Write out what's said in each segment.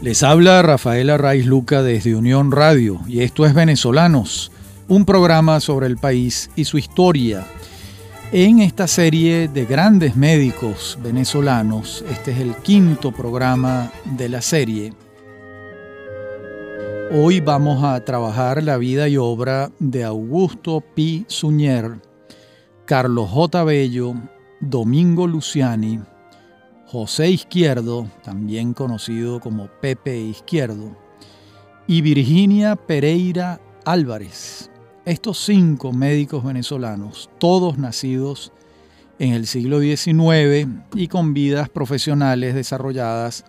Les habla Rafaela Raiz Luca desde Unión Radio y esto es Venezolanos, un programa sobre el país y su historia. En esta serie de grandes médicos venezolanos, este es el quinto programa de la serie. Hoy vamos a trabajar la vida y obra de Augusto Pi Suñer, Carlos J. Bello, Domingo Luciani, José Izquierdo, también conocido como Pepe Izquierdo, y Virginia Pereira Álvarez. Estos cinco médicos venezolanos, todos nacidos en el siglo XIX y con vidas profesionales desarrolladas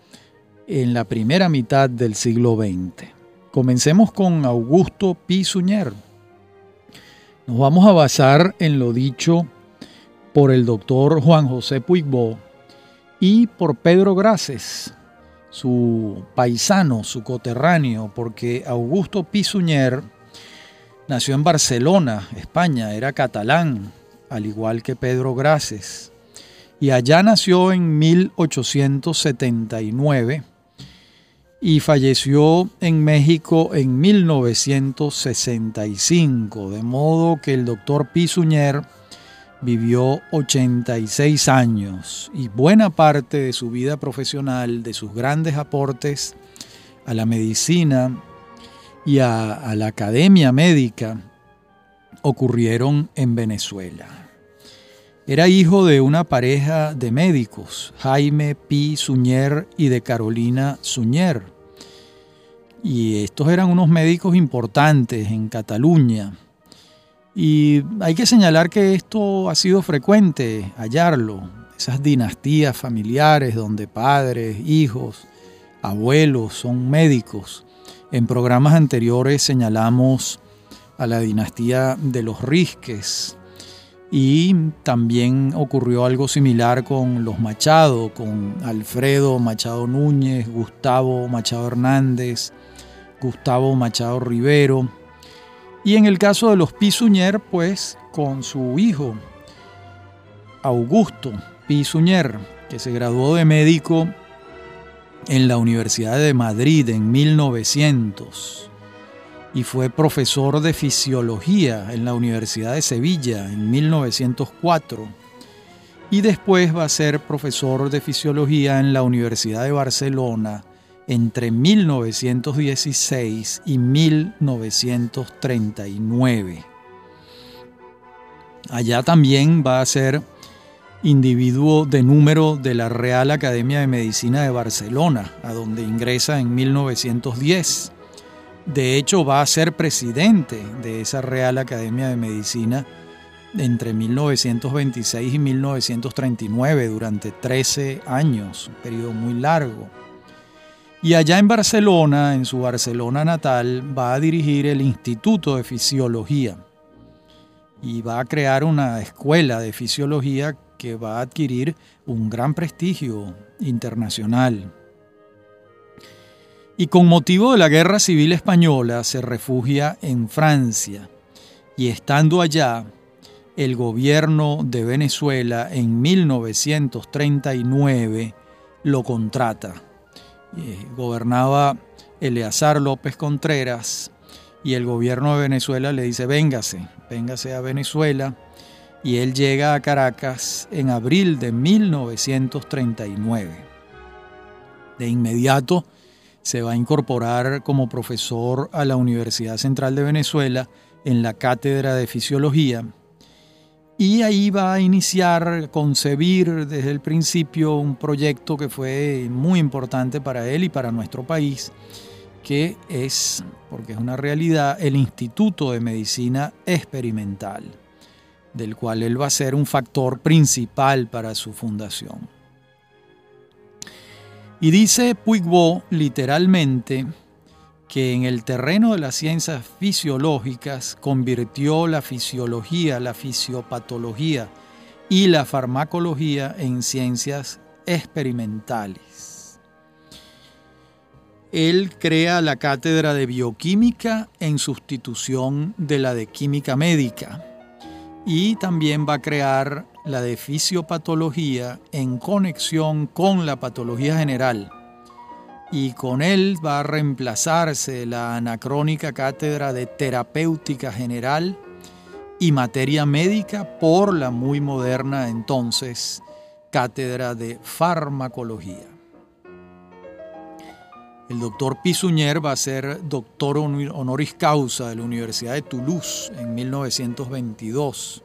en la primera mitad del siglo XX. Comencemos con Augusto Suñer. Nos vamos a basar en lo dicho por el doctor Juan José Puigbo y por Pedro Graces, su paisano, su coterráneo, porque Augusto Suñer Nació en Barcelona, España, era catalán, al igual que Pedro Graces. Y allá nació en 1879 y falleció en México en 1965, de modo que el doctor Pisuñer vivió 86 años y buena parte de su vida profesional, de sus grandes aportes a la medicina y a, la academia médica ocurrieron en Venezuela. Era hijo de una pareja de médicos, Jaime Pi Suñer y de Carolina Suñer. Y estos eran unos médicos importantes en Cataluña. Y hay que señalar que esto ha sido frecuente hallarlo, esas dinastías familiares donde padres, hijos, abuelos son médicos. En programas anteriores señalamos a la dinastía de los Risques y también ocurrió algo similar con los Machado, con Alfredo Machado Núñez, Gustavo Machado Hernández, Gustavo Machado Rivero y en el caso de los Pisuñer, pues con su hijo Augusto Pisuñer, que se graduó de médico en la Universidad de Madrid en 1900 y fue profesor de fisiología en la Universidad de Sevilla en 1904 y después va a ser profesor de fisiología en la Universidad de Barcelona entre 1916 y 1939. Allá también va a ser individuo de número de la Real Academia de Medicina de Barcelona, a donde ingresa en 1910. De hecho, va a ser presidente de esa Real Academia de Medicina entre 1926 y 1939, durante 13 años, un periodo muy largo. Y allá en Barcelona, en su Barcelona natal, va a dirigir el Instituto de Fisiología y va a crear una escuela de fisiología que va a adquirir un gran prestigio internacional. Y con motivo de la Guerra Civil Española se refugia en Francia y estando allá, el gobierno de Venezuela en 1939 lo contrata. Eh, gobernaba Eleazar López Contreras y el gobierno de Venezuela le dice, véngase, véngase a Venezuela y él llega a Caracas en abril de 1939. De inmediato se va a incorporar como profesor a la Universidad Central de Venezuela en la cátedra de fisiología y ahí va a iniciar, concebir desde el principio un proyecto que fue muy importante para él y para nuestro país, que es, porque es una realidad, el Instituto de Medicina Experimental del cual él va a ser un factor principal para su fundación. Y dice Puigbo literalmente que en el terreno de las ciencias fisiológicas convirtió la fisiología, la fisiopatología y la farmacología en ciencias experimentales. Él crea la cátedra de bioquímica en sustitución de la de química médica y también va a crear la de fisiopatología en conexión con la patología general, y con él va a reemplazarse la anacrónica cátedra de terapéutica general y materia médica por la muy moderna entonces cátedra de farmacología. El doctor Pisuñer va a ser doctor honoris causa de la Universidad de Toulouse en 1922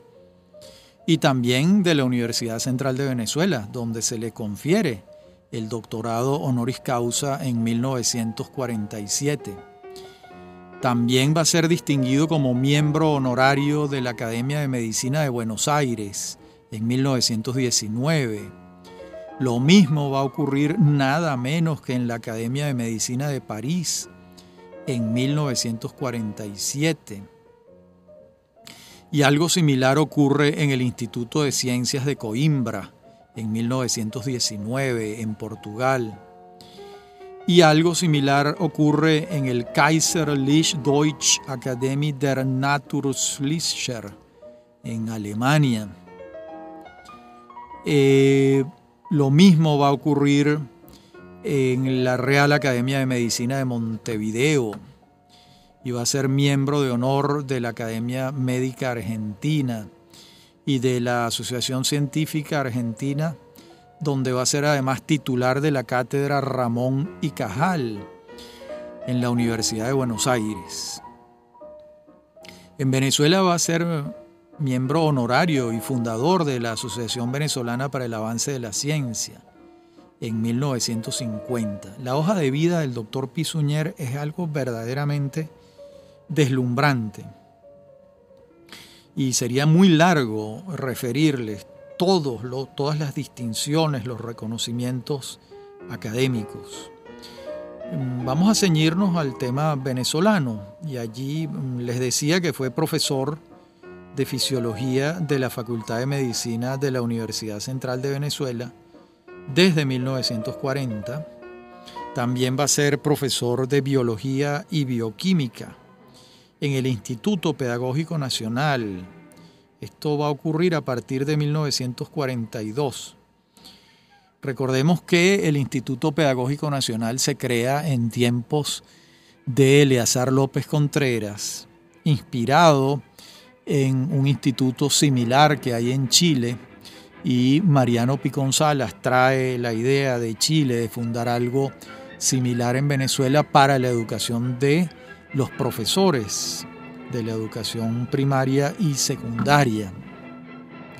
y también de la Universidad Central de Venezuela, donde se le confiere el doctorado honoris causa en 1947. También va a ser distinguido como miembro honorario de la Academia de Medicina de Buenos Aires en 1919. Lo mismo va a ocurrir nada menos que en la Academia de Medicina de París en 1947. Y algo similar ocurre en el Instituto de Ciencias de Coimbra en 1919 en Portugal. Y algo similar ocurre en el Kaiserliche Deutsche Akademie der Naturwissenschaft en Alemania. Eh, lo mismo va a ocurrir en la Real Academia de Medicina de Montevideo y va a ser miembro de honor de la Academia Médica Argentina y de la Asociación Científica Argentina, donde va a ser además titular de la cátedra Ramón y Cajal en la Universidad de Buenos Aires. En Venezuela va a ser miembro honorario y fundador de la Asociación Venezolana para el Avance de la Ciencia en 1950. La hoja de vida del doctor Pisuñer es algo verdaderamente deslumbrante y sería muy largo referirles todos todas las distinciones, los reconocimientos académicos. Mm, vamos a ceñirnos al tema venezolano y allí mm, les decía que fue profesor de Fisiología de la Facultad de Medicina de la Universidad Central de Venezuela desde 1940. También va a ser profesor de Biología y Bioquímica en el Instituto Pedagógico Nacional. Esto va a ocurrir a partir de 1942. Recordemos que el Instituto Pedagógico Nacional se crea en tiempos de Eleazar López Contreras, inspirado en un instituto similar que hay en Chile y Mariano Piconzalas trae la idea de Chile de fundar algo similar en Venezuela para la educación de los profesores de la educación primaria y secundaria.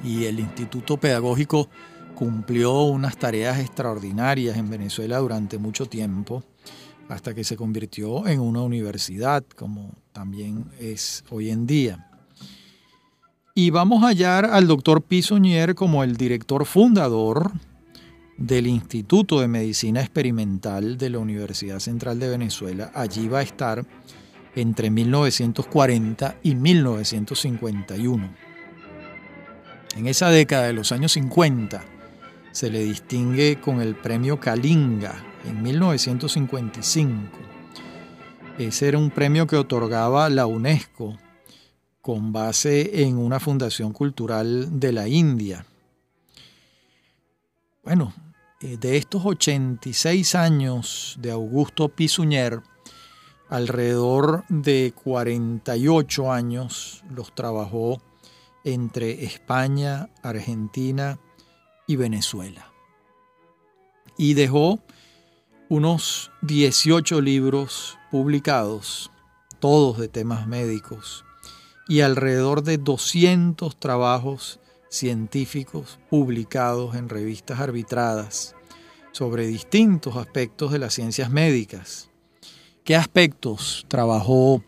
Y el Instituto Pedagógico cumplió unas tareas extraordinarias en Venezuela durante mucho tiempo, hasta que se convirtió en una universidad, como también es hoy en día. Y vamos a hallar al doctor Pisoñer como el director fundador del Instituto de Medicina Experimental de la Universidad Central de Venezuela. Allí va a estar entre 1940 y 1951. En esa década de los años 50 se le distingue con el premio Kalinga en 1955. Ese era un premio que otorgaba la UNESCO con base en una fundación cultural de la India. Bueno, eh, de estos 86 años de Augusto Pisuñer, alrededor de 48 años los trabajó entre España, Argentina y Venezuela. Y dejó unos 18 libros publicados, todos de temas médicos, y alrededor de 200 trabajos científicos publicados en revistas arbitradas sobre distintos aspectos de las ciencias médicas. ¿Qué aspectos trabajó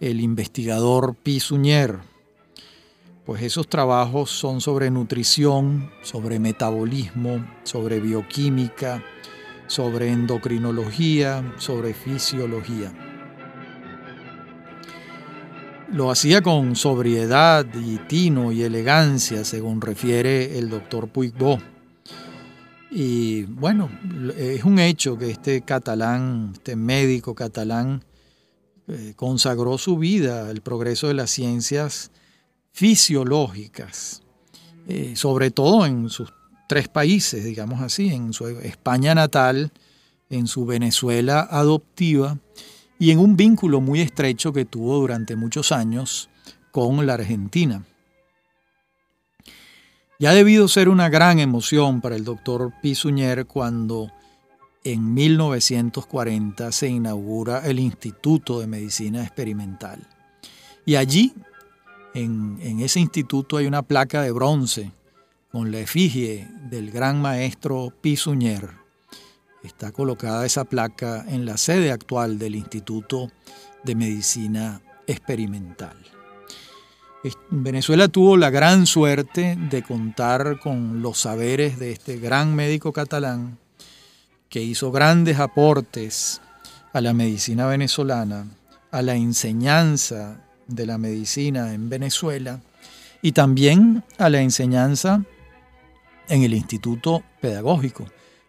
el investigador Pisuñer? Pues esos trabajos son sobre nutrición, sobre metabolismo, sobre bioquímica, sobre endocrinología, sobre fisiología. Lo hacía con sobriedad y tino y elegancia, según refiere el doctor Puigbo. Y bueno, es un hecho que este catalán, este médico catalán, eh, consagró su vida al progreso de las ciencias fisiológicas, eh, sobre todo en sus tres países, digamos así, en su España natal, en su Venezuela adoptiva y en un vínculo muy estrecho que tuvo durante muchos años con la Argentina. Ya ha debido ser una gran emoción para el doctor Pisuñer cuando en 1940 se inaugura el Instituto de Medicina Experimental. Y allí, en, ese instituto, hay una placa de bronce con la efigie del gran maestro Pisuñer. Está colocada esa placa en la sede actual del Instituto de Medicina Experimental. Venezuela tuvo la gran suerte de contar con los saberes de este gran médico catalán que hizo grandes aportes a la medicina venezolana, a la enseñanza de la medicina en Venezuela y también a la enseñanza en el Instituto Pedagógico,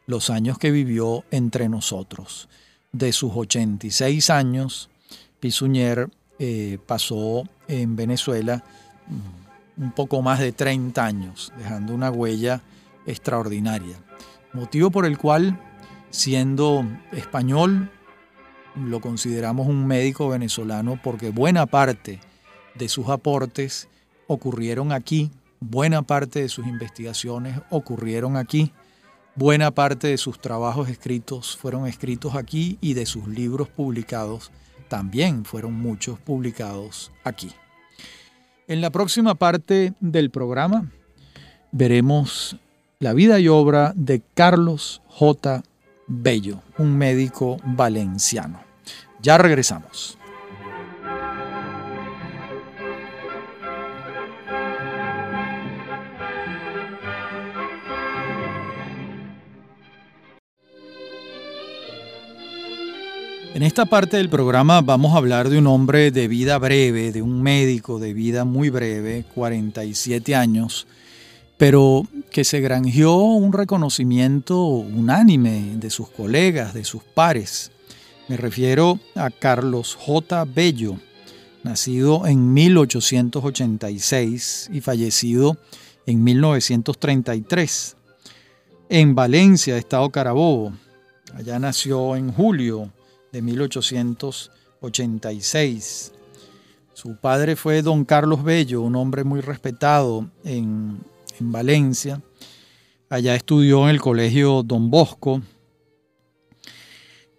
los años que vivió entre nosotros. De sus 86 años, Pisuñer eh, pasó en Venezuela un poco más de 30 años, dejando una huella extraordinaria. Motivo por el cual, siendo español, lo consideramos un médico venezolano porque buena parte de sus aportes ocurrieron aquí, buena parte de sus investigaciones ocurrieron aquí, buena parte de sus trabajos escritos fueron escritos aquí y de sus libros publicados también fueron muchos publicados aquí. En la próxima parte del programa veremos la vida y obra de Carlos J. Bello, un médico valenciano. Ya regresamos. En esta parte del programa vamos a hablar de un hombre de vida breve, de un médico de vida muy breve, 47 años, pero que se granjeó un reconocimiento unánime de sus colegas, de sus pares. Me refiero a Carlos J. Bello, nacido en 1886 y fallecido en 1933, en Valencia, Estado Carabobo. Allá nació en julio de 1886. Su padre fue don Carlos Bello, un hombre muy respetado en, Valencia. Allá estudió en el colegio Don Bosco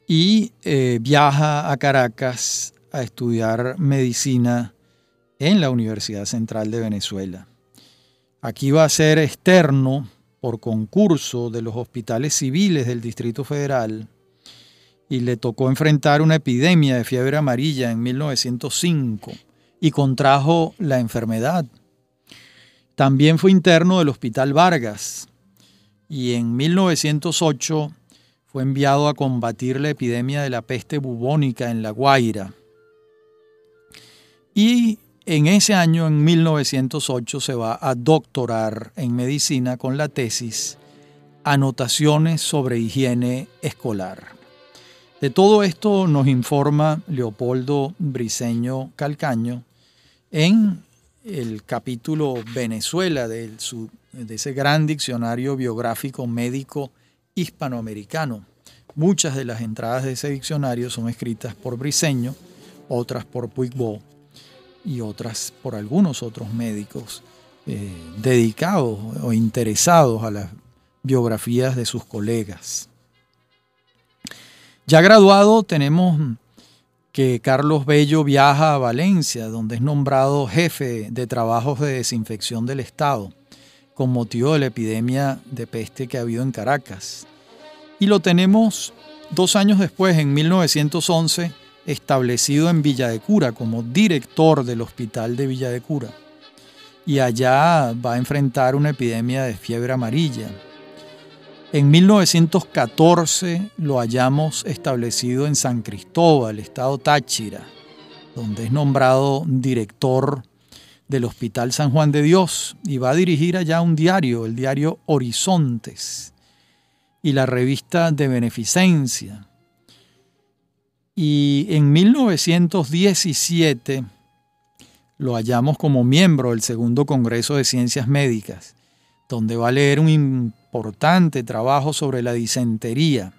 y eh, viaja a Caracas a estudiar medicina en la Universidad Central de Venezuela. Aquí va a ser externo por concurso de los hospitales civiles del Distrito Federal y le tocó enfrentar una epidemia de fiebre amarilla en 1905 y contrajo la enfermedad. También fue interno del Hospital Vargas y en 1908 fue enviado a combatir la epidemia de la peste bubónica en La Guaira. Y en ese año, en 1908, se va a doctorar en medicina con la tesis Anotaciones sobre higiene escolar. De todo esto nos informa Leopoldo Briceño Calcaño en el capítulo Venezuela de, de ese gran diccionario biográfico médico hispanoamericano. Muchas de las entradas de ese diccionario son escritas por Briceño, otras por Puigbo y otras por algunos otros médicos eh, dedicados o interesados a las biografías de sus colegas. Ya graduado tenemos que Carlos Bello viaja a Valencia, donde es nombrado jefe de trabajos de desinfección del Estado, con motivo de la epidemia de peste que ha habido en Caracas. Y lo tenemos dos años después, en 1911, establecido en Villa de Cura como director del Hospital de Villa de Cura. Y allá va a enfrentar una epidemia de fiebre amarilla en 1914 lo hallamos establecido en San Cristóbal, estado Táchira, donde es nombrado director del Hospital San Juan de Dios y va a dirigir allá un diario, el diario Horizontes y la revista de Beneficencia. Y en 1917 lo hallamos como miembro del Segundo Congreso de Ciencias Médicas, donde va a leer un importante trabajo sobre la disentería.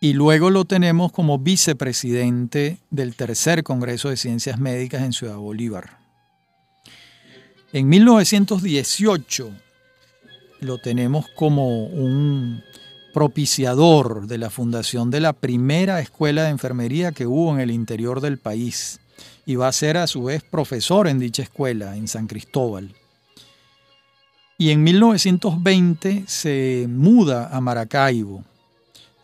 y luego lo tenemos como vicepresidente del tercer Congreso de Ciencias Médicas en Ciudad Bolívar. En 1918 lo tenemos como un propiciador de la fundación de la primera escuela de enfermería que hubo en el interior del país y va a ser a su vez profesor en dicha escuela, en San Cristóbal. Y en 1920 se muda a Maracaibo,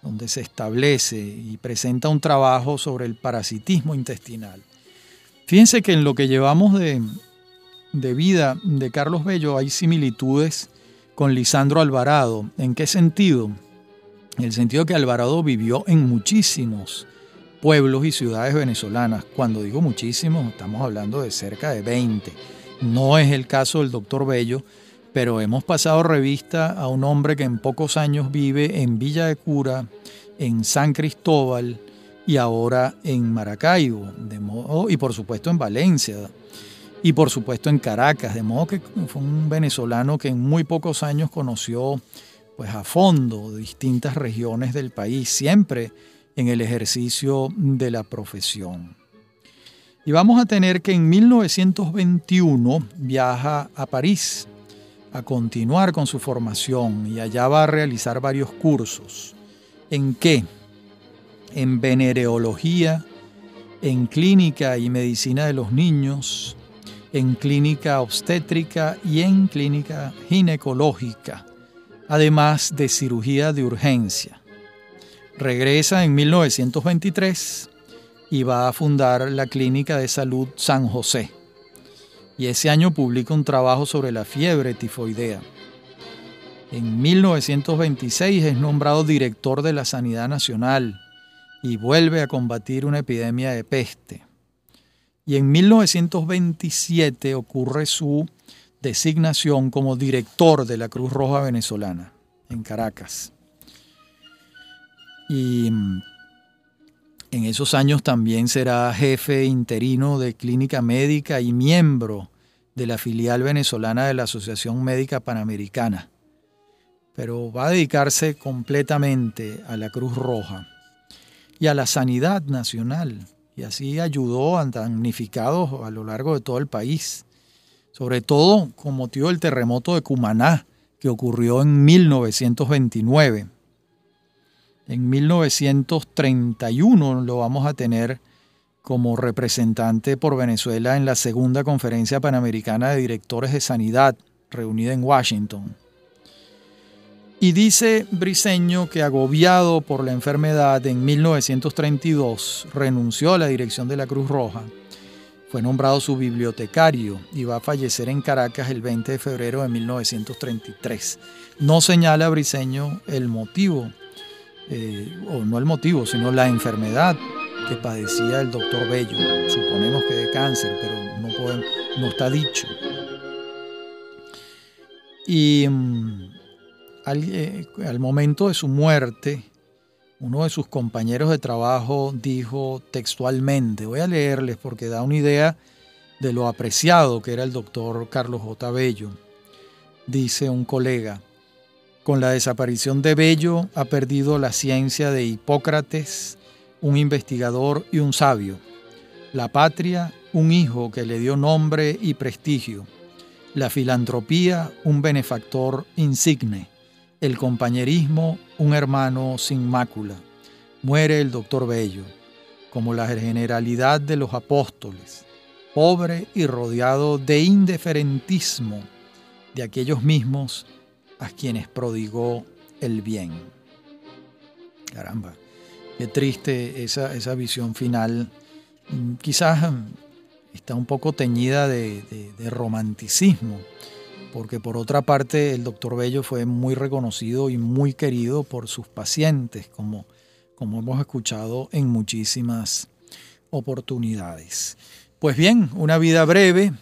donde se establece y presenta un trabajo sobre el parasitismo intestinal. Fíjense que en lo que llevamos de, de vida de Carlos Bello hay similitudes con Lisandro Alvarado. ¿En qué sentido? En el sentido que Alvarado vivió en muchísimos pueblos y ciudades venezolanas. Cuando digo muchísimos, estamos hablando de cerca de 20. No es el caso del doctor Bello, pero hemos pasado revista a un hombre que en pocos años vive en Villa de Cura, en San Cristóbal y ahora en Maracaibo, de y por supuesto en Valencia, y por supuesto en Caracas, de modo que fue un venezolano que en muy pocos años conoció pues a fondo distintas regiones del país, siempre en el ejercicio de la profesión. Y vamos a tener que en 1921 viaja a París a continuar con su formación y allá va a realizar varios cursos. ¿En qué? En venereología, en clínica y medicina de los niños, en clínica obstétrica y en clínica ginecológica además de cirugía de urgencia. Regresa en 1923 y va a fundar la Clínica de Salud San José. Y ese año publica un trabajo sobre la fiebre tifoidea. En 1926 es nombrado director de la Sanidad Nacional y vuelve a combatir una epidemia de peste. Y en 1927 ocurre su designación como director de la Cruz Roja Venezolana en Caracas. Y mm, en esos años también será jefe interino de clínica médica y miembro de la filial venezolana de la Asociación Médica Panamericana. Pero va a dedicarse completamente a la Cruz Roja y a la sanidad nacional. Y así ayudó a damnificados a lo largo de todo el país sobre todo con motivo del terremoto de Cumaná, que ocurrió en 1929. En 1931 lo vamos a tener como representante por Venezuela en la segunda conferencia panamericana de directores de sanidad reunida en Washington. Y dice Briseño que agobiado por la enfermedad en 1932 renunció a la dirección de la Cruz Roja fue nombrado su bibliotecario y va a fallecer en Caracas el 20 de febrero de 1933. No señala Briseño el motivo, eh, o no el motivo, sino la enfermedad que padecía el doctor Bello. Suponemos que de cáncer, pero no, está dicho. Y mm, eh, al momento de su muerte, uno de sus compañeros de trabajo dijo textualmente, voy a leerles porque da una idea de lo apreciado que era el doctor Carlos J. Bello. Dice un colega, con la desaparición de Bello ha perdido la ciencia de Hipócrates, un investigador y un sabio, la patria, un hijo que le dio nombre y prestigio, la filantropía, un benefactor insigne, el compañerismo, un hermano sin mácula. Muere el doctor Bello, como la generalidad de los apóstoles, pobre y rodeado de indiferentismo de aquellos mismos a quienes prodigó el bien. Caramba, qué triste esa, esa visión final. Mm, quizás mm, está un poco teñida de, de romanticismo porque por otra parte el doctor Bello fue muy reconocido y muy querido por sus pacientes, como, como hemos escuchado en muchísimas oportunidades. Pues bien, una vida breve,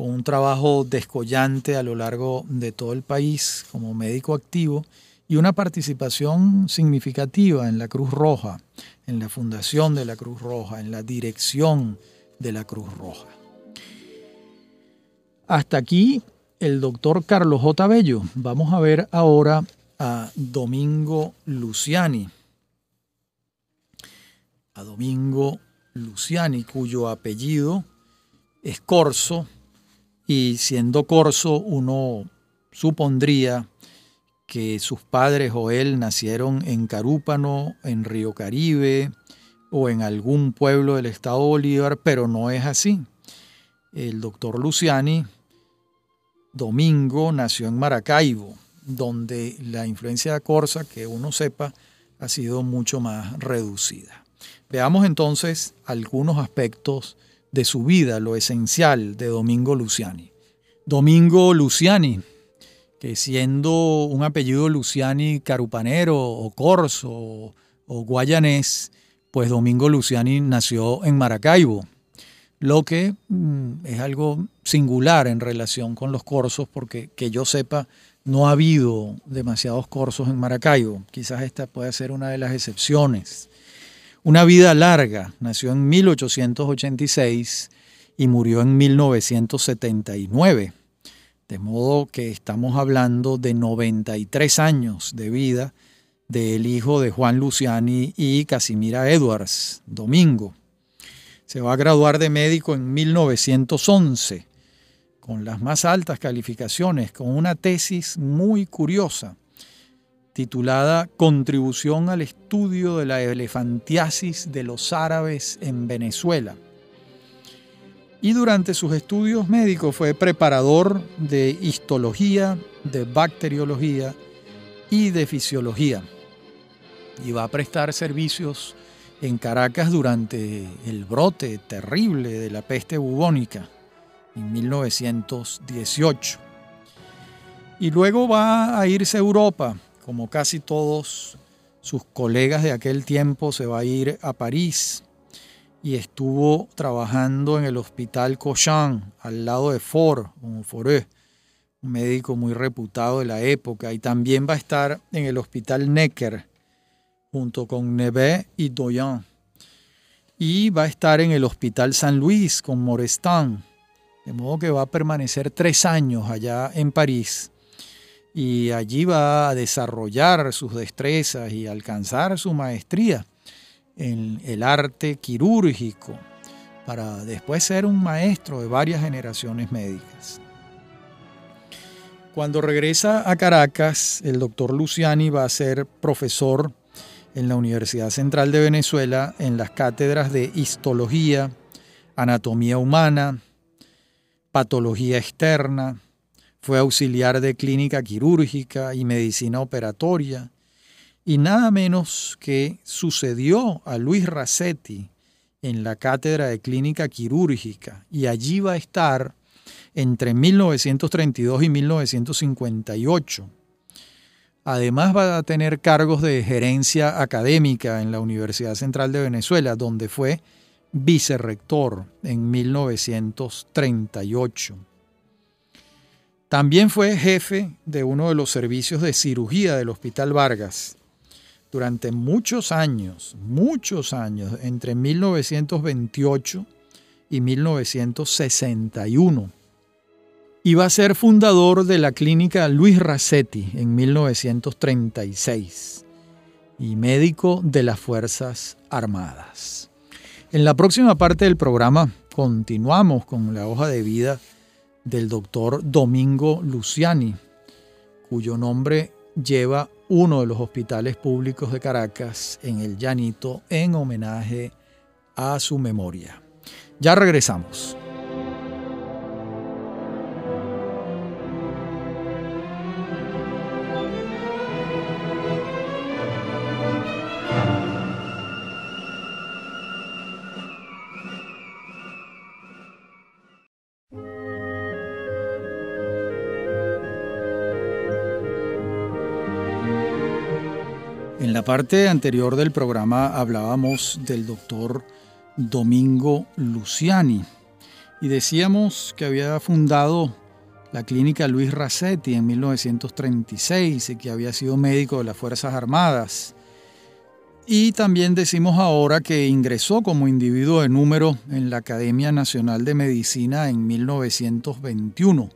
con un trabajo descollante a lo largo de todo el país como médico activo y una participación significativa en la Cruz Roja, en la fundación de la Cruz Roja, en la dirección de la Cruz Roja. Hasta aquí el doctor Carlos J. Bello. Vamos a ver ahora a Domingo Luciani. a Domingo Luciani, cuyo apellido es Corso, y siendo Corso uno supondría que sus padres o él nacieron en Carúpano, en Río Caribe o en algún pueblo del estado Bolívar, pero no es así. El doctor Luciani Domingo nació en Maracaibo, donde la influencia de Corsa, que uno sepa, ha sido mucho más reducida. Veamos entonces algunos aspectos de su vida, lo esencial de Domingo Luciani. Domingo Luciani, que siendo un apellido Luciani carupanero o corso o guayanés, pues Domingo Luciani nació en Maracaibo, lo que mm, es algo singular en relación con los corsos, porque que yo sepa, no ha habido demasiados corsos en Maracaibo. Quizás esta pueda ser una de las excepciones. Una vida larga, nació en 1886 y murió en 1979. De modo que estamos hablando de 93 años de vida del hijo de Juan Luciani y Casimira Edwards, Domingo. Se va a graduar de médico en 1911 con las más altas calificaciones, con una tesis muy curiosa titulada Contribución al estudio de la elefantiasis de los árabes en Venezuela. Y durante sus estudios médicos fue preparador de histología, de bacteriología y de fisiología. Y va a prestar servicios en Caracas durante el brote terrible de la peste bubónica en 1918. Y luego va a irse a Europa, como casi todos sus colegas de aquel tiempo, se va a ir a París y estuvo trabajando en el hospital Cochin, al lado de Ford, un médico muy reputado de la época, y también va a estar en el hospital Necker, junto con Neve y Doyen. Y va a estar en el Hospital San Luis con Morestan. De modo que va a permanecer tres años allá en París. Y allí va a desarrollar sus destrezas y alcanzar su maestría en el arte quirúrgico para después ser un maestro de varias generaciones médicas. Cuando regresa a Caracas, el doctor Luciani va a ser profesor en la Universidad Central de Venezuela en las cátedras de histología, anatomía humana, patología externa, fue auxiliar de clínica quirúrgica y medicina operatoria, y nada menos que sucedió a Luis Racetti en la cátedra de clínica quirúrgica, y allí va a estar entre 1932 y 1958 Además va a tener cargos de gerencia académica en la Universidad Central de Venezuela, donde fue vicerrector en 1938. También fue jefe de uno de los servicios de cirugía del Hospital Vargas durante muchos años, muchos años, entre 1928 y 1961 y va a ser fundador de la clínica Luis Racetti en 1936 y médico de las Fuerzas Armadas. En la próxima parte del programa continuamos con la hoja de vida del doctor Domingo Luciani, cuyo nombre lleva uno de los hospitales públicos de Caracas en el Llanito en homenaje a su memoria. Ya regresamos. Parte anterior del programa hablábamos del doctor Domingo Luciani y decíamos que había fundado la clínica Luis Racetti en 1936 y que había sido médico de las Fuerzas Armadas. Y también decimos ahora que ingresó como individuo de número en la Academia Nacional de Medicina en 1921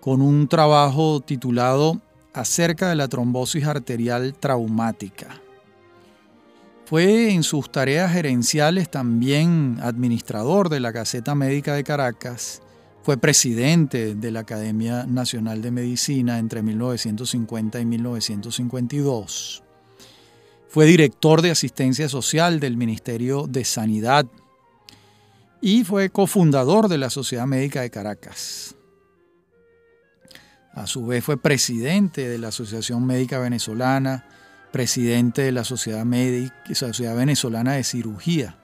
con un trabajo titulado acerca de la trombosis arterial traumática. Fue en sus tareas gerenciales también administrador de la Gaceta Médica de Caracas, fue presidente de la Academia Nacional de Medicina entre 1950 y 1952. Fue director de asistencia social del Ministerio de Sanidad y fue cofundador de la Sociedad Médica de Caracas. A su vez fue presidente de la Asociación Médica Venezolana, presidente de la Sociedad, Sociedad Venezolana de Cirugía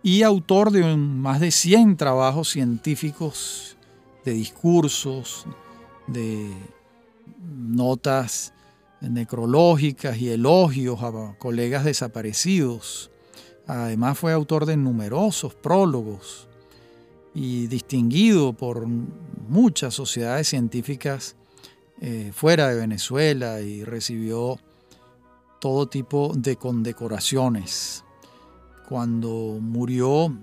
y autor de más de 100 trabajos científicos, de discursos, de notas necrológicas y elogios a colegas desaparecidos. Además fue autor de numerosos prólogos y distinguido por muchas sociedades científicas eh, fuera de Venezuela y recibió todo tipo de condecoraciones. Cuando murió,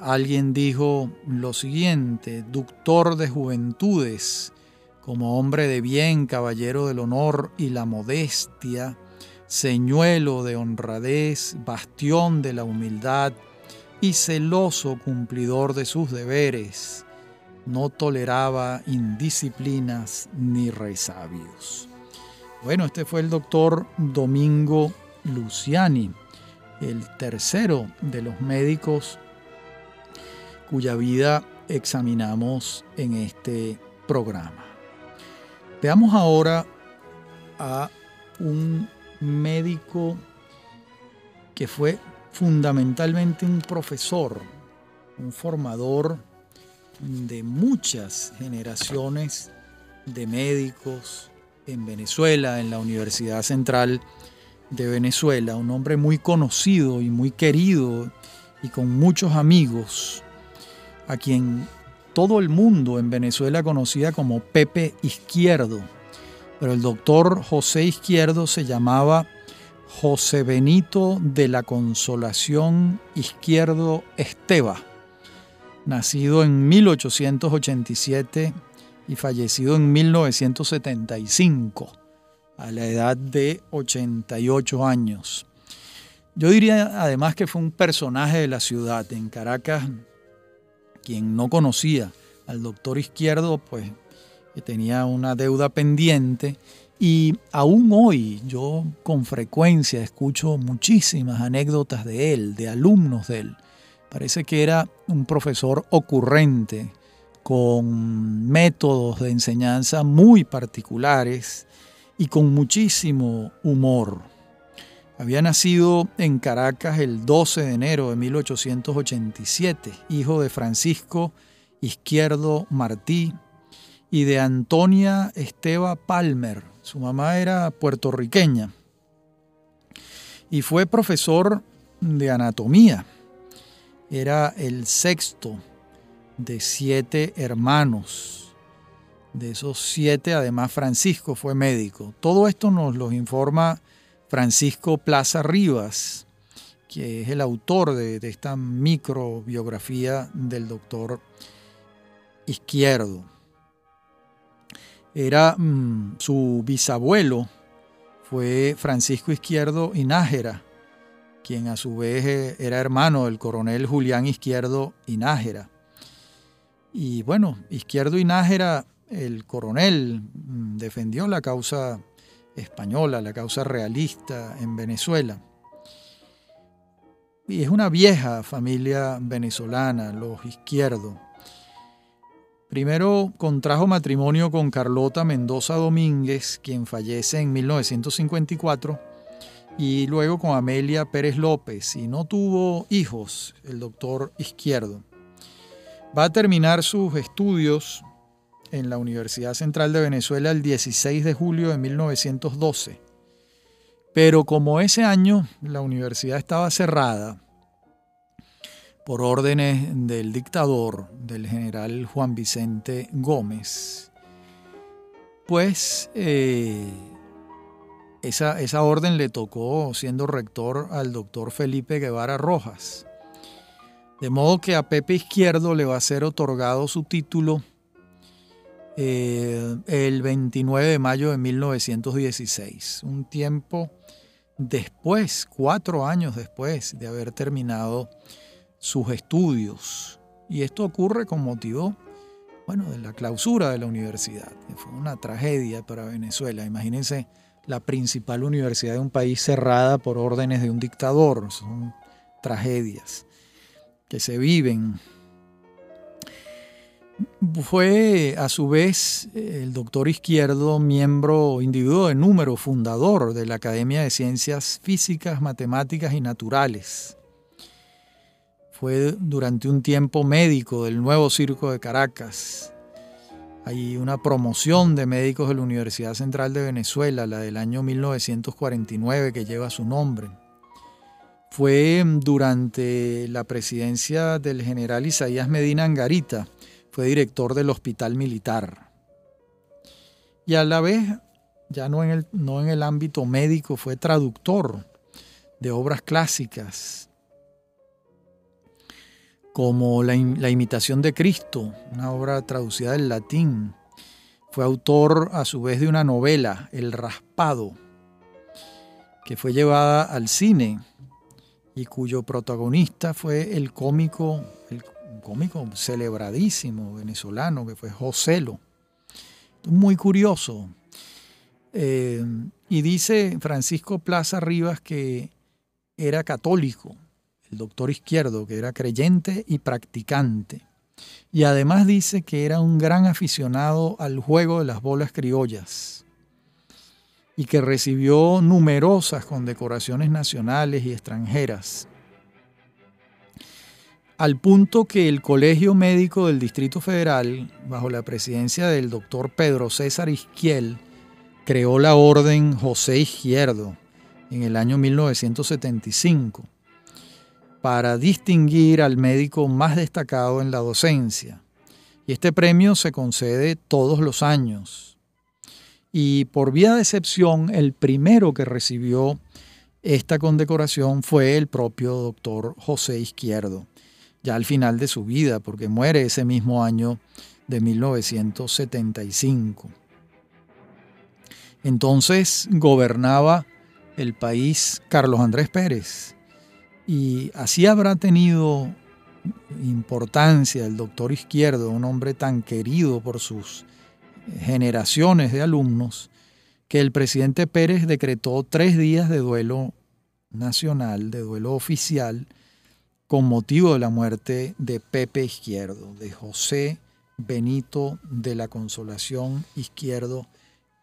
alguien dijo lo siguiente, doctor de juventudes, como hombre de bien, caballero del honor y la modestia, señuelo de honradez, bastión de la humildad y celoso cumplidor de sus deberes, no toleraba indisciplinas ni resabios. Bueno, este fue el doctor Domingo Luciani, el tercero de los médicos cuya vida examinamos en este programa. Veamos ahora a un médico que fue fundamentalmente un profesor, un formador de muchas generaciones de médicos en Venezuela, en la Universidad Central de Venezuela, un hombre muy conocido y muy querido y con muchos amigos, a quien todo el mundo en Venezuela conocía como Pepe Izquierdo, pero el doctor José Izquierdo se llamaba José Benito de la Consolación Izquierdo Esteba, nacido en 1887 y fallecido en 1975 a la edad de 88 años. Yo diría además que fue un personaje de la ciudad. En Caracas, quien no conocía al doctor Izquierdo, pues tenía una deuda pendiente y aún hoy yo con frecuencia escucho muchísimas anécdotas de él, de alumnos de él. Parece que era un profesor ocurrente, con métodos de enseñanza muy particulares y con muchísimo humor. Había nacido en Caracas el 12 de enero de 1887, hijo de Francisco Izquierdo Martí y de Antonia Esteba Palmer. Su mamá era puertorriqueña y fue profesor de anatomía. Era el sexto de siete hermanos de esos siete, además Francisco fue médico. Todo esto nos lo informa Francisco Plaza Rivas, que es el autor de, esta microbiografía del doctor Izquierdo. Era mm, su bisabuelo, fue Francisco Izquierdo Inájera, quien a su vez eh, era hermano del coronel Julián Izquierdo Inájera. Y bueno, Izquierdo Inájera el coronel mm, defendió la causa española, la causa realista en Venezuela. Y es una vieja familia venezolana, los izquierdos. Primero contrajo matrimonio con Carlota Mendoza Domínguez, quien fallece en 1954, y luego con Amelia Pérez López, y no tuvo hijos el doctor Izquierdo. Va a terminar sus estudios en la Universidad Central de Venezuela el 16 de julio de 1912. Pero como ese año la universidad estaba cerrada por órdenes del dictador, del general Juan Vicente Gómez, pues eh, esa, esa orden le tocó siendo rector al doctor Felipe Guevara Rojas. De modo que a Pepe Izquierdo le va a ser otorgado su título eh, el 29 de mayo de 1916, un tiempo después, cuatro años después de haber terminado sus estudios. Y esto ocurre con motivo, bueno, de la clausura de la universidad, fue una tragedia para Venezuela. Imagínense la principal universidad de un país cerrada por órdenes de un dictador. Son tragedias que se viven. Fue a su vez el doctor Izquierdo miembro individuo de número fundador de la Academia de Ciencias Físicas, Matemáticas y Naturales. Fue durante un tiempo médico del nuevo Circo de Caracas. Hay una promoción de médicos de la Universidad Central de Venezuela, la del año 1949, que lleva su nombre fue durante la presidencia del general Isaías Medina Angarita, fue director del Hospital Militar. Y a la vez, ya no en el, no en el ámbito médico, fue traductor de obras clásicas, como la, Imitación de Cristo, una obra traducida del latín. Fue autor a su vez de una novela, El Raspado, que fue llevada al cine y cuyo protagonista fue el cómico, el cómico celebradísimo venezolano que fue Joselo. Muy curioso. Eh, y dice Francisco Plaza Rivas que era católico, el doctor izquierdo, que era creyente y practicante. Y además dice que era un gran aficionado al juego de las bolas criollas y que recibió numerosas condecoraciones nacionales y extranjeras, al punto que el Colegio Médico del Distrito Federal, bajo la presidencia del doctor Pedro César Izquiel, creó la Orden José Izquierdo en el año 1975 para distinguir al médico más destacado en la docencia. Y este premio se concede todos los años y por vía de excepción, el primero que recibió esta condecoración fue el propio doctor José Izquierdo, ya al final de su vida, porque muere ese mismo año de 1975. Entonces gobernaba el país Carlos Andrés Pérez y así habrá tenido importancia el doctor Izquierdo, un hombre tan querido por sus generaciones de alumnos que el presidente Pérez decretó tres días de duelo nacional, de duelo oficial, con motivo de la muerte de Pepe Izquierdo, de José Benito de la Consolación Izquierdo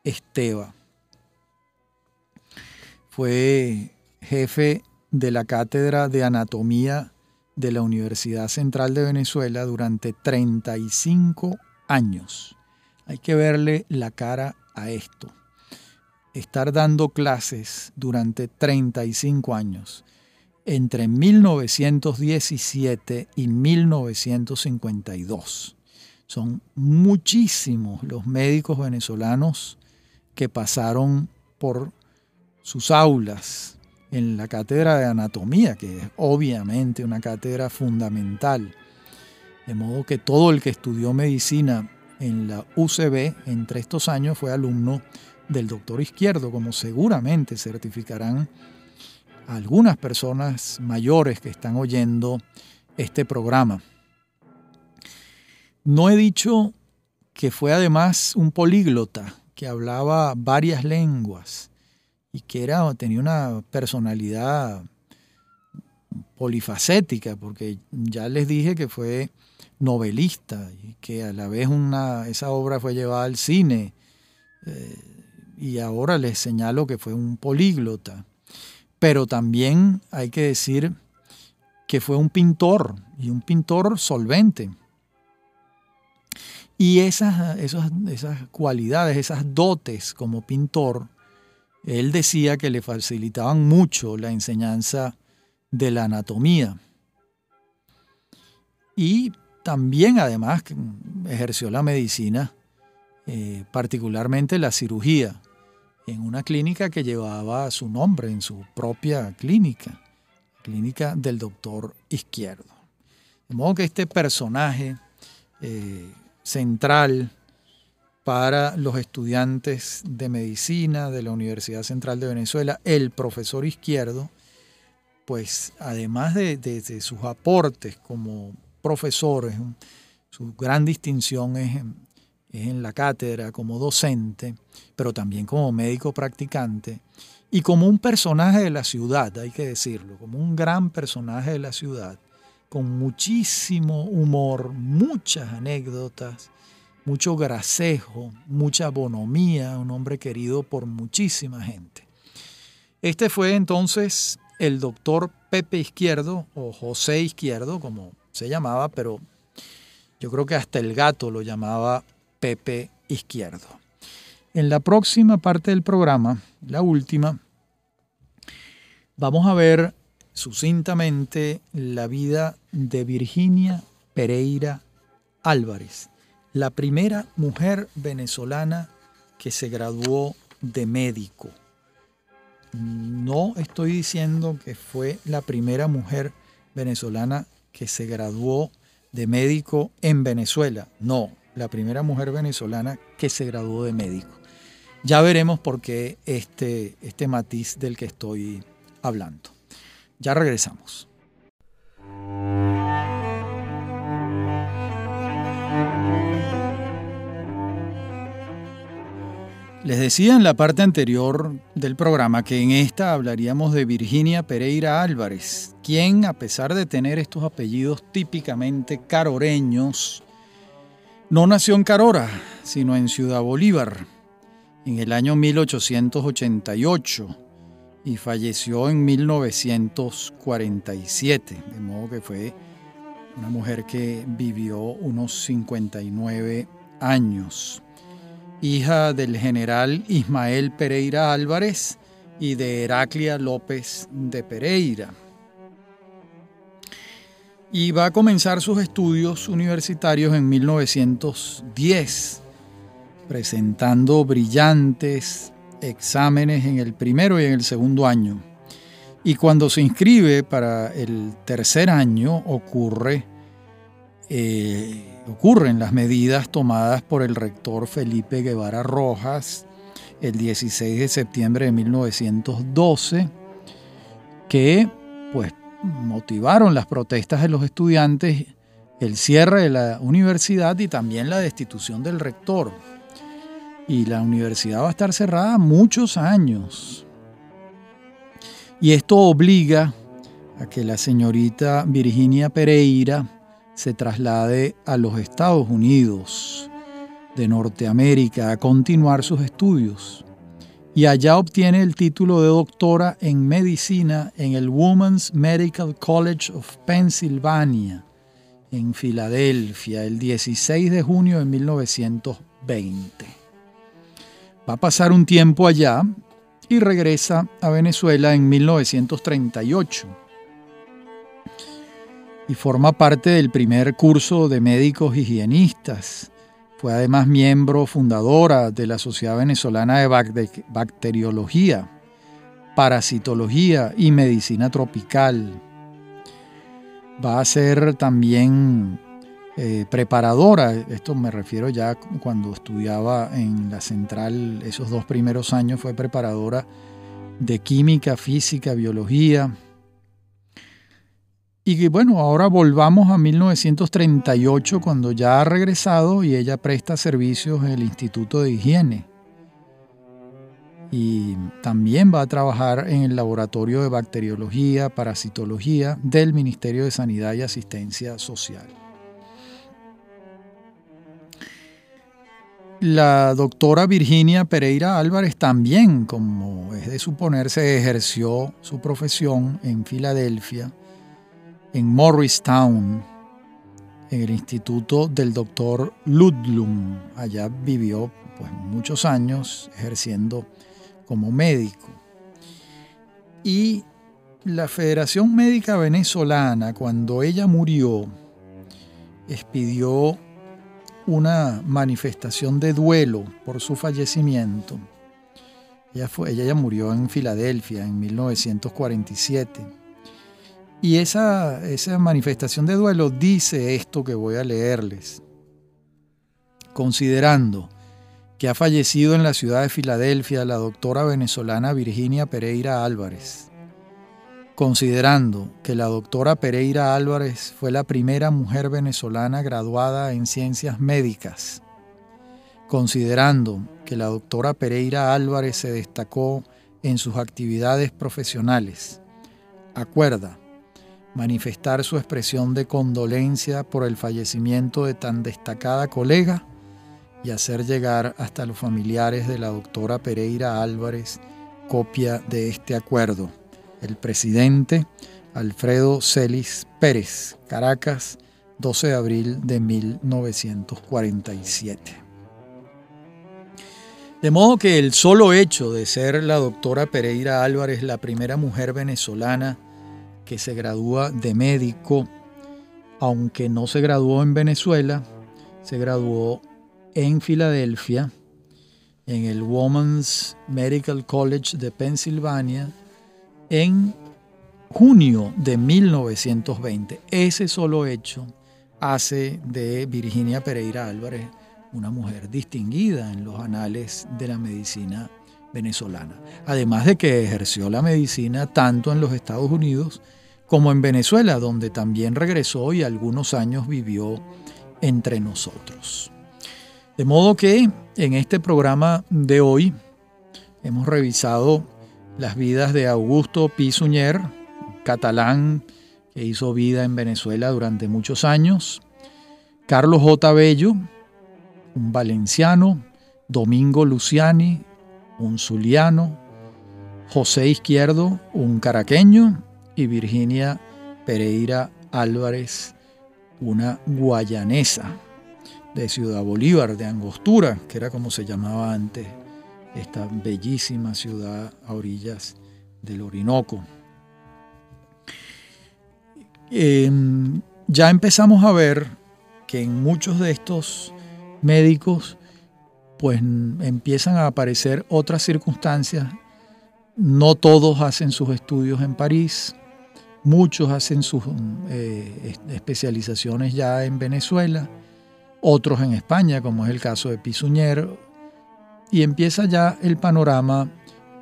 Esteba. Fue jefe de la Cátedra de Anatomía de la Universidad Central de Venezuela durante 35 años. Hay que verle la cara a esto. Estar dando clases durante 35 años, entre 1917 y 1952. Son muchísimos los médicos venezolanos que pasaron por sus aulas en la cátedra de anatomía, que es obviamente una cátedra fundamental. De modo que todo el que estudió medicina en la UCB entre estos años fue alumno del doctor Izquierdo, como seguramente certificarán algunas personas mayores que están oyendo este programa. No he dicho que fue además un políglota, que hablaba varias lenguas y que era, tenía una personalidad polifacética, porque ya les dije que fue novelista y que a la vez una, esa obra fue llevada al cine eh, y ahora les señalo que fue un políglota. Pero también hay que decir que fue un pintor y un pintor solvente. Y esas, esas, esas cualidades, esas dotes como pintor, él decía que le facilitaban mucho la enseñanza de la anatomía. Y también además ejerció la medicina, eh, particularmente la cirugía, en una clínica que llevaba su nombre en su propia clínica, clínica del doctor Izquierdo. De modo que este personaje eh, central para los estudiantes de medicina de la Universidad Central de Venezuela, el profesor Izquierdo, pues además de, sus aportes como profesores, su gran distinción es en la cátedra como docente, pero también como médico practicante y como un personaje de la ciudad, hay que decirlo, como un gran personaje de la ciudad, con muchísimo humor, muchas anécdotas, mucho gracejo, mucha bonomía, un hombre querido por muchísima gente. Este fue entonces el doctor Pepe Izquierdo, o José Izquierdo, como se llamaba, pero yo creo que hasta el gato lo llamaba Pepe Izquierdo. En la próxima parte del programa, la última, vamos a ver sucintamente la vida de Virginia Pereira Álvarez, la primera mujer venezolana que se graduó de médico. No estoy diciendo que fue la primera mujer venezolana que se graduó de médico en Venezuela. No, la primera mujer venezolana que se graduó de médico. Ya veremos por qué este, este matiz del que estoy hablando. Ya regresamos. Les decía en la parte anterior del programa que en esta hablaríamos de Virginia Pereira Álvarez, quien a pesar de tener estos apellidos típicamente caroreños, no nació en Carora, sino en Ciudad Bolívar, en el año 1888 y falleció en 1947, de modo que fue una mujer que vivió unos 59 años hija del general Ismael Pereira Álvarez y de Heraclia López de Pereira. Y va a comenzar sus estudios universitarios en 1910, presentando brillantes exámenes en el primero y en el segundo año. Y cuando se inscribe para el tercer año ocurre eh, ocurren las medidas tomadas por el rector Felipe Guevara Rojas el 16 de septiembre de 1912, que pues motivaron las protestas de los estudiantes, el cierre de la universidad y también la destitución del rector. Y la universidad va a estar cerrada muchos años. Y esto obliga a que la señorita Virginia Pereira se traslade a los Estados Unidos de Norteamérica a continuar sus estudios y allá obtiene el título de doctora en medicina en el Women's Medical College of Pennsylvania en Filadelfia el 16 de junio de 1920. Va a pasar un tiempo allá y regresa a Venezuela en 1938 y forma parte del primer curso de médicos higienistas. Fue además miembro fundadora de la Sociedad Venezolana de Bacteriología, Parasitología y Medicina Tropical. Va a ser también eh, preparadora, esto me refiero ya cuando estudiaba en la central, esos dos primeros años fue preparadora de química, física, biología, y bueno, ahora volvamos a 1938 cuando ya ha regresado y ella presta servicios en el Instituto de Higiene. Y también va a trabajar en el Laboratorio de Bacteriología, Parasitología del Ministerio de Sanidad y Asistencia Social. La doctora Virginia Pereira Álvarez también, como es de suponerse, ejerció su profesión en Filadelfia en Morristown, en el instituto del doctor Ludlum. Allá vivió pues, muchos años ejerciendo como médico. Y la Federación Médica Venezolana, cuando ella murió, expidió una manifestación de duelo por su fallecimiento. Ella, fue, ella ya murió en Filadelfia en 1947 y esa, esa manifestación de duelo dice esto que voy a leerles. Considerando que ha fallecido en la ciudad de Filadelfia la doctora venezolana Virginia Pereira Álvarez. Considerando que la doctora Pereira Álvarez fue la primera mujer venezolana graduada en ciencias médicas, considerando que la doctora Pereira Álvarez se destacó en sus actividades profesionales, acuerda manifestar su expresión de condolencia por el fallecimiento de tan destacada colega y hacer llegar hasta los familiares de la doctora Pereira Álvarez copia de este acuerdo. El presidente Alfredo Celis Pérez, Caracas, 12 de abril de 1947. De modo que el solo hecho de ser la doctora Pereira Álvarez la primera mujer venezolana que se gradúa de médico, aunque no se graduó en Venezuela, se graduó en Filadelfia, en el Women's Medical College de Pensilvania, en junio de 1920. Ese solo hecho hace de Virginia Pereira Álvarez una mujer distinguida en los anales de la medicina venezolana. Además de que ejerció la medicina tanto en los Estados Unidos como en Venezuela, donde también regresó y algunos años vivió entre nosotros. De modo que en este programa de hoy hemos revisado las vidas de Augusto Pisuñer, catalán que hizo vida en Venezuela durante muchos años, Carlos J. Bello, un valenciano, Domingo Luciani, un zuliano, José Izquierdo, un caraqueño, y Virginia Pereira Álvarez, una guayanesa de Ciudad Bolívar, de Angostura, que era como se llamaba antes esta bellísima ciudad a orillas del Orinoco. Em, ya empezamos a ver que en muchos de estos médicos pues empiezan a aparecer otras circunstancias. No todos hacen sus estudios en París, muchos hacen sus eh, especializaciones ya en Venezuela otros en España, como es el caso de Pisuñer, y empieza ya el panorama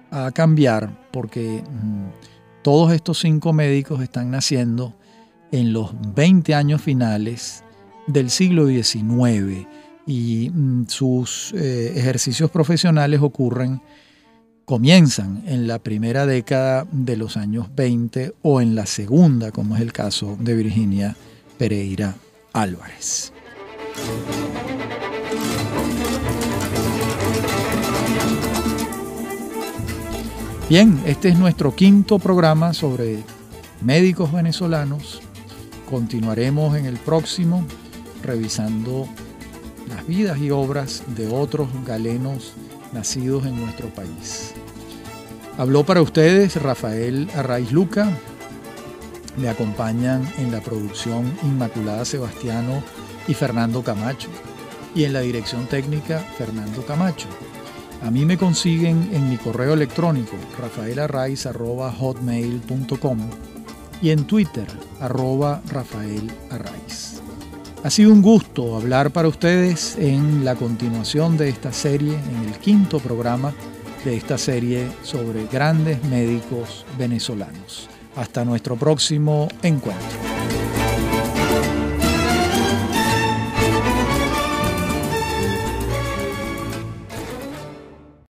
a cambiar porque mm, todos estos cinco médicos están naciendo en los 20 años finales del siglo XIX y mm, sus eh, ejercicios profesionales ocurren, comienzan en la primera década de los años 20 o en la segunda, como es el caso de Virginia Pereira Álvarez. Bien, este es nuestro quinto programa sobre médicos venezolanos. Continuaremos en el próximo revisando las vidas y obras de otros galenos nacidos en nuestro país. Habló para ustedes Rafael Arraiz Luca. Me acompañan en la producción Inmaculada Sebastiano y Fernando Camacho. Y en la dirección técnica, Fernando Camacho. A mí me consiguen en mi correo electrónico rafaelarraiz.hotmail.com y en Twitter arroba Rafael Ha sido un gusto hablar para ustedes en la continuación de esta serie, en el quinto programa de esta serie sobre grandes médicos venezolanos. Hasta nuestro próximo encuentro.